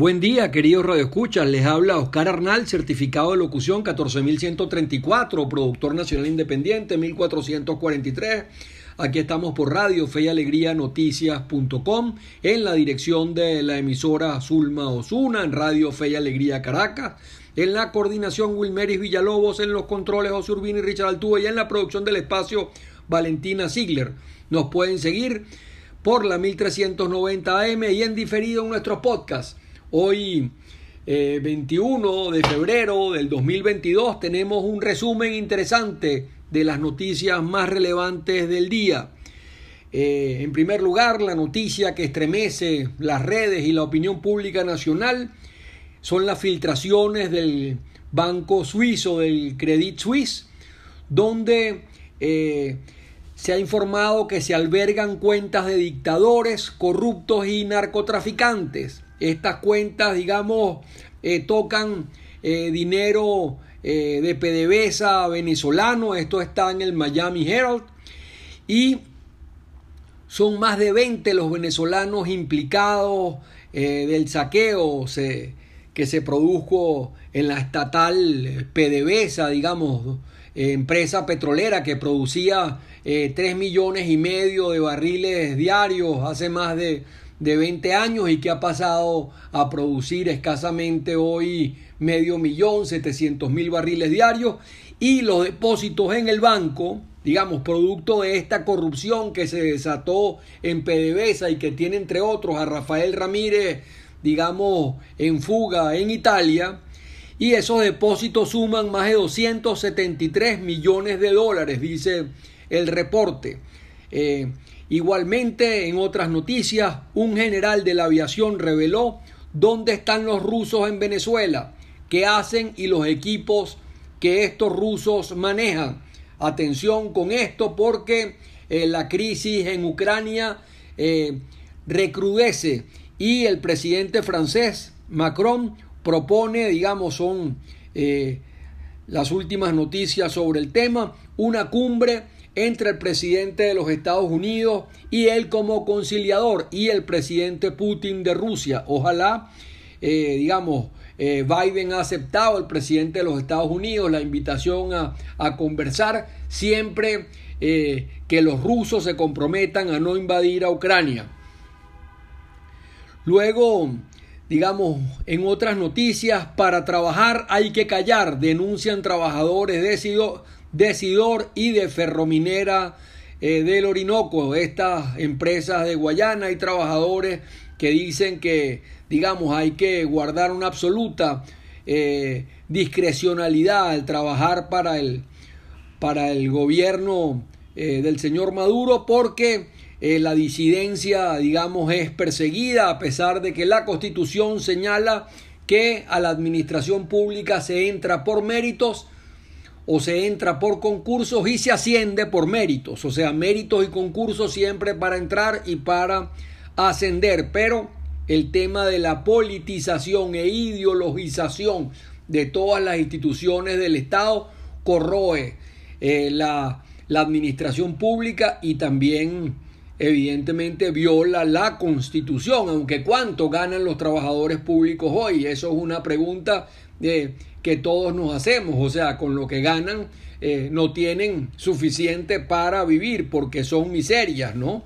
Buen día, queridos radioescuchas. Les habla Oscar Arnal, certificado de locución 14134, productor nacional independiente 1443. Aquí estamos por Radio Fe y Alegría Noticias.com en la dirección de la emisora Zulma Osuna, en Radio Fe y Alegría Caracas, en la coordinación Wilmeris Villalobos, en los controles José Urbina y Richard Altuve y en la producción del espacio Valentina Ziegler. Nos pueden seguir por la 1390 AM y en diferido en nuestros podcasts Hoy, 21 eh, de febrero del 2022, tenemos un resumen interesante de las noticias más relevantes del día. Eh, en primer lugar, la noticia que estremece las redes y la opinión pública nacional son las filtraciones del banco suizo, del Credit Suisse, donde eh, se ha informado que se albergan cuentas de dictadores, corruptos y narcotraficantes. Estas cuentas, digamos, eh, tocan eh, dinero eh, de PDVSA venezolano. Esto está en el Miami Herald. Y son más de 20 los venezolanos implicados del saqueo que se produjo en la estatal PDVSA, digamos, empresa petrolera que producía 3 millones y medio de barriles diarios hace más de de 20 años y que ha pasado a producir escasamente hoy medio millón, 700 mil barriles diarios y los depósitos en el banco, digamos, producto de esta corrupción que se desató en PDVSA y que tiene entre otros a Rafael Ramírez, digamos, en fuga en Italia, y esos depósitos suman más de 273 millones de dólares, dice el reporte. Eh, Igualmente, en otras noticias, un general de la aviación reveló dónde están los rusos en Venezuela, qué hacen y los equipos que estos rusos manejan. Atención con esto porque eh, la crisis en Ucrania eh, recrudece y el presidente francés Macron propone, digamos, son las últimas noticias sobre el tema, una cumbre entre el presidente de los Estados Unidos y él como conciliador y el presidente Putin de Rusia. Ojalá, eh, digamos, eh, Biden ha aceptado, el presidente de los Estados Unidos, la invitación a, conversar siempre eh, que los rusos se comprometan a no invadir a Ucrania. Luego, digamos, en otras noticias, para trabajar hay que callar, denuncian trabajadores de, de Sidor y de Ferrominera eh, del Orinoco, estas empresas de Guayana. Y trabajadores que dicen que, digamos, hay que guardar una absoluta eh, discrecionalidad al trabajar para el, para el gobierno eh, del señor Maduro porque la disidencia, digamos, es perseguida a pesar de que la constitución señala que a la administración pública se entra por méritos o se entra por concursos y se asciende por méritos, o sea, méritos y concursos siempre para entrar y para ascender, pero el tema de la politización e ideologización de todas las instituciones del Estado corroe eh, la, la administración pública y también evidentemente viola la constitución, aunque cuánto ganan los trabajadores públicos hoy, eso es una pregunta de que todos nos hacemos, o sea, con lo que ganan eh, no tienen suficiente para vivir porque son miserias, ¿no?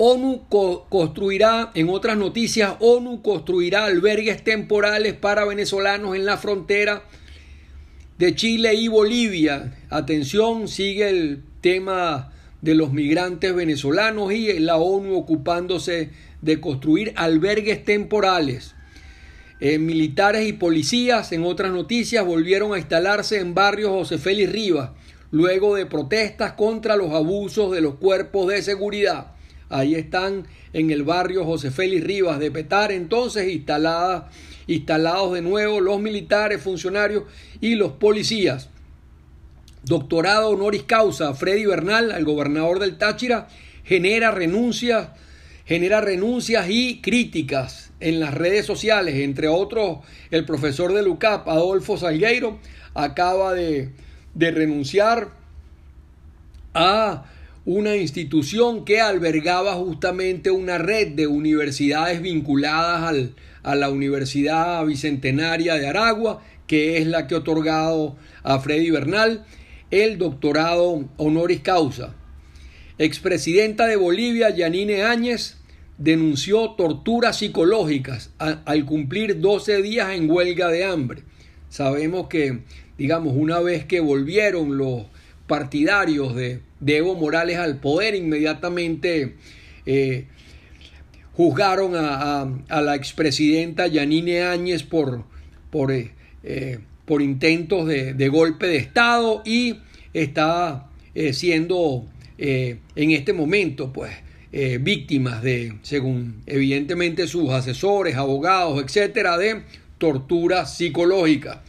ONU construirá, en otras noticias, ONU construirá albergues temporales para venezolanos en la frontera de Chile y Bolivia. Atención, sigue el tema de los migrantes venezolanos y la ONU ocupándose de construir albergues temporales. Eh, militares y policías, en otras noticias, volvieron a instalarse en barrios José Félix Rivas, luego de protestas contra los abusos de los cuerpos de seguridad. Ahí están en el barrio José Félix Rivas de Petar, entonces instaladas, instalados de nuevo los militares, funcionarios y los policías. Doctorado honoris causa, Freddy Bernal, el gobernador del Táchira, genera renuncias, genera renuncias y críticas en las redes sociales, entre otros el profesor de LUCAP, Adolfo Salgueiro, acaba de, de renunciar a una institución que albergaba justamente una red de universidades vinculadas al, a la Universidad Bicentenaria de Aragua, que es la que ha otorgado a Freddy Bernal el doctorado honoris causa. Expresidenta de Bolivia, Yanine Áñez, denunció torturas psicológicas al cumplir 12 días en huelga de hambre. Sabemos que, digamos, una vez que volvieron los partidarios de, Evo Morales al poder, inmediatamente eh, juzgaron a, la expresidenta Yanine Áñez por, eh, eh, por intentos de, golpe de Estado y está siendo en este momento, pues, víctimas de, según evidentemente sus asesores, abogados, etcétera, de tortura psicológica.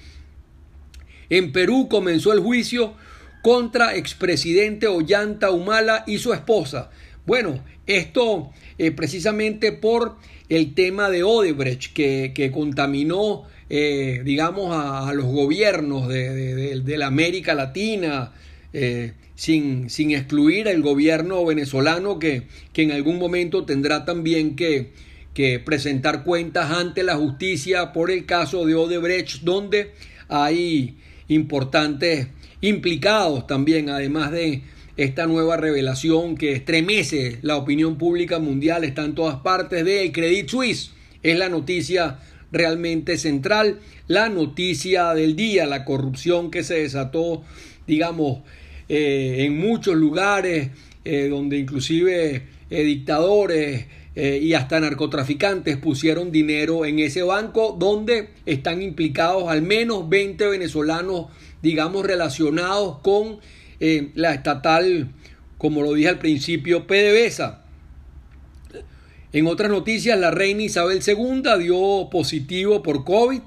En Perú comenzó el juicio contra expresidente Ollanta Humala y su esposa. Bueno, esto eh, precisamente por el tema de Odebrecht que, contaminó, eh, digamos, a, los gobiernos de, la América Latina, eh, sin, sin, excluir el gobierno venezolano que, que, en algún momento tendrá también que, que presentar cuentas ante la justicia por el caso de Odebrecht, donde hay importantes implicados también, además de esta nueva revelación que estremece la opinión pública mundial, está en todas partes de Credit Suisse. Es la noticia realmente central, la noticia del día, la corrupción que se desató, digamos, eh, en muchos lugares, eh, donde inclusive eh, dictadores y hasta narcotraficantes pusieron dinero en ese banco, donde están implicados al menos 20 venezolanos digamos, relacionados con la estatal, como lo dije al principio, PDVSA. En otras noticias, la reina Isabel II dio positivo por COVID.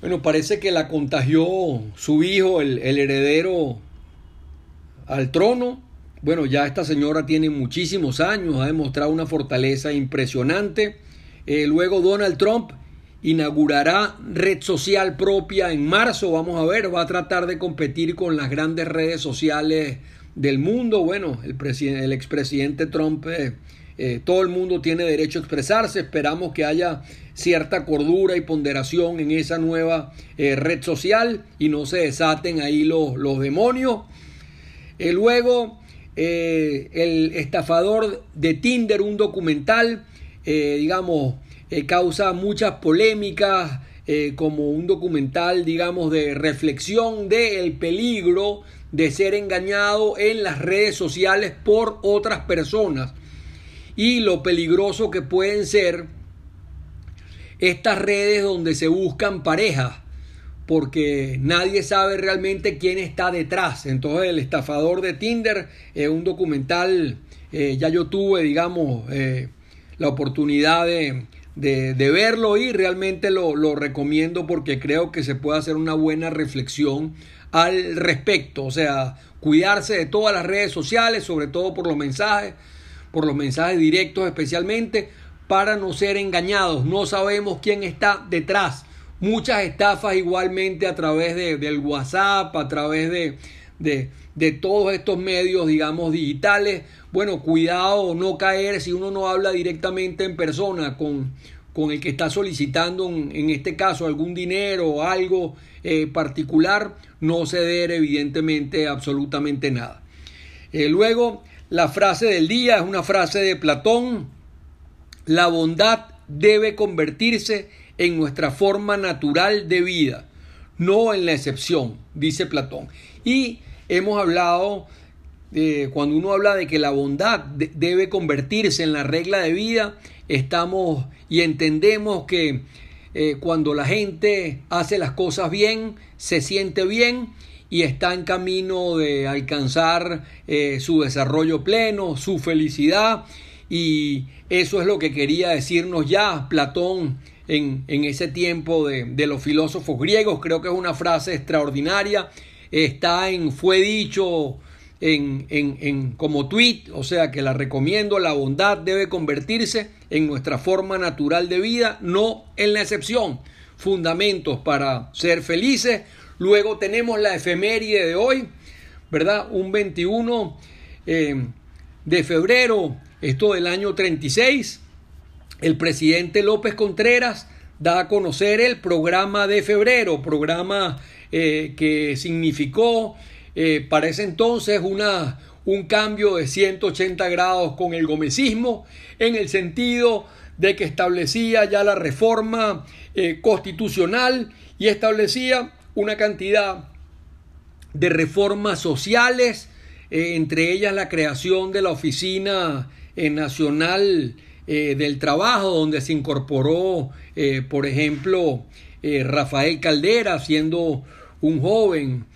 Bueno, parece que la contagió su hijo, el, heredero al trono. Bueno, ya esta señora tiene muchísimos años, ha demostrado una fortaleza impresionante. Eh, luego Donald Trump inaugurará red social propia en marzo, vamos a ver, va a tratar de competir con las grandes redes sociales del mundo. Bueno, el, el expresidente Trump, eh, eh, todo el mundo tiene derecho a expresarse, esperamos que haya cierta cordura y ponderación en esa nueva eh, red social y no se desaten ahí los, demonios. luego, el estafador de Tinder, un documental, digamos, eh, causa muchas polémicas, eh, como un documental, digamos, de reflexión del peligro de ser engañado en las redes sociales por otras personas y lo peligroso que pueden ser estas redes donde se buscan parejas porque nadie sabe realmente quién está detrás. Entonces el estafador de Tinder es un documental, eh, ya yo tuve, digamos, la oportunidad de, de, verlo y realmente lo, lo, recomiendo porque creo que se puede hacer una buena reflexión al respecto. O sea, cuidarse de todas las redes sociales, sobre todo por los mensajes, por los mensajes directos especialmente, para no ser engañados. No sabemos quién está detrás. Muchas estafas igualmente a través de, del WhatsApp, a través de, de, todos estos medios, digamos, digitales. Bueno, cuidado no caer si uno no habla directamente en persona con, con el que está solicitando, en, este caso, algún dinero o algo eh, particular, no ceder evidentemente absolutamente nada. Eh, luego, la frase del día es una frase de Platón. La bondad debe convertirse en nuestra forma natural de vida, no en la excepción, dice Platón. Y hemos hablado, de cuando uno habla de que la bondad debe convertirse en la regla de vida, estamos y entendemos que eh, cuando la gente hace las cosas bien, se siente bien y está en camino de alcanzar eh, su desarrollo pleno, su felicidad. Y eso es lo que quería decirnos ya Platón en, en ese tiempo de, de los filósofos griegos. Creo que es una frase extraordinaria está en Fue dicho en, en, en, como tweet, o sea que la recomiendo, la bondad debe convertirse en nuestra forma natural de vida, no en la excepción. Fundamentos para ser felices. Luego tenemos la efeméride de hoy. ¿verdad? Un 21 eh, de febrero, esto del año 36, el presidente López Contreras da a conocer el programa de febrero, programa eh, que significó eh, para ese entonces una, un cambio de 180 grados con el gomecismo, en el sentido de que establecía ya la reforma constitucional y establecía una cantidad de reformas sociales, eh, entre ellas la creación de la Oficina eh, Nacional eh, del Trabajo, donde se incorporó, por ejemplo, Rafael Caldera, siendo un joven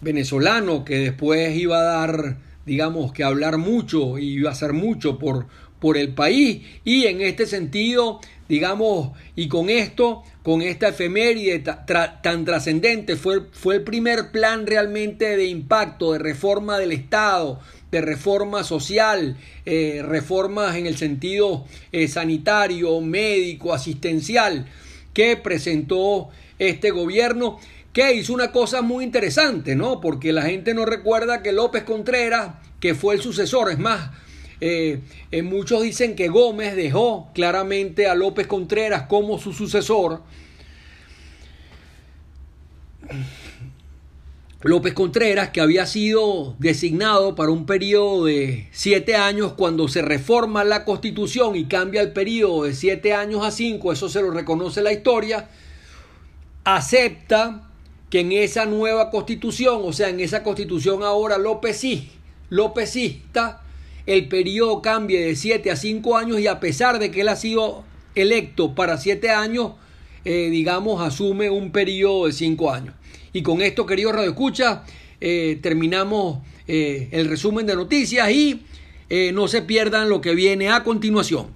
venezolano que después iba a dar, digamos, que hablar mucho y iba a hacer mucho por, por el país. Y en este sentido, digamos, y con esto con esta efeméride tan trascendente. Fue, fue el primer plan realmente de impacto, de reforma del Estado, de reforma social, eh, reformas en el sentido eh, sanitario, médico, asistencial, que presentó este gobierno que hizo una cosa muy interesante, ¿no? Porque la gente no recuerda que López Contreras, que fue el sucesor, es más, eh, eh, muchos dicen que Gómez dejó claramente a López Contreras como su sucesor. López Contreras, que había sido designado para un periodo de siete años cuando se reforma la constitución y cambia el periodo de siete años a cinco, eso se lo reconoce la historia, acepta que en esa nueva constitución, o sea, en esa constitución ahora López Lópezista, el periodo cambie de 7 a 5 años y a pesar de que él ha sido electo para 7 años, eh, digamos, asume un periodo de 5 años. Y con esto, querido Radio Escucha, eh, terminamos eh, el resumen de noticias y no se pierdan lo que viene a continuación.